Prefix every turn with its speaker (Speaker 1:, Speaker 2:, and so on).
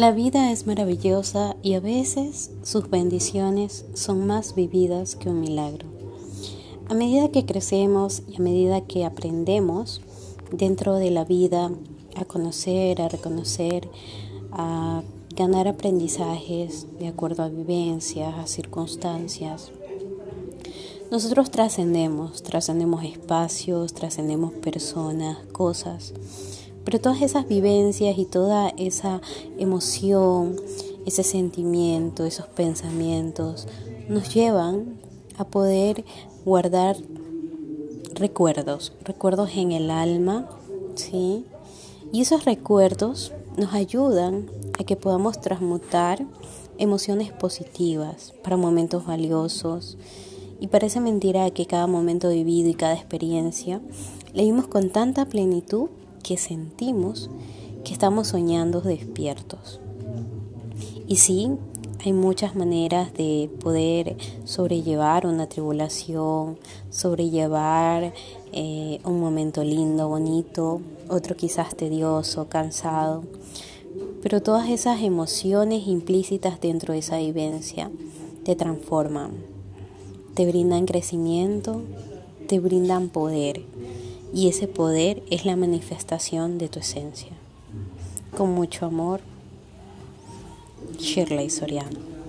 Speaker 1: La vida es maravillosa y a veces sus bendiciones son más vividas que un milagro. A medida que crecemos y a medida que aprendemos dentro de la vida a conocer, a reconocer, a ganar aprendizajes de acuerdo a vivencias, a circunstancias, nosotros trascendemos, trascendemos espacios, trascendemos personas, cosas pero todas esas vivencias y toda esa emoción, ese sentimiento, esos pensamientos, nos llevan a poder guardar recuerdos, recuerdos en el alma, ¿sí? Y esos recuerdos nos ayudan a que podamos transmutar emociones positivas para momentos valiosos. Y parece mentira que cada momento vivido y cada experiencia le vimos con tanta plenitud que sentimos que estamos soñando despiertos. Y sí, hay muchas maneras de poder sobrellevar una tribulación, sobrellevar eh, un momento lindo, bonito, otro quizás tedioso, cansado. Pero todas esas emociones implícitas dentro de esa vivencia te transforman, te brindan crecimiento, te brindan poder y ese poder es la manifestación de tu esencia. Con mucho amor, Shirley Soriano.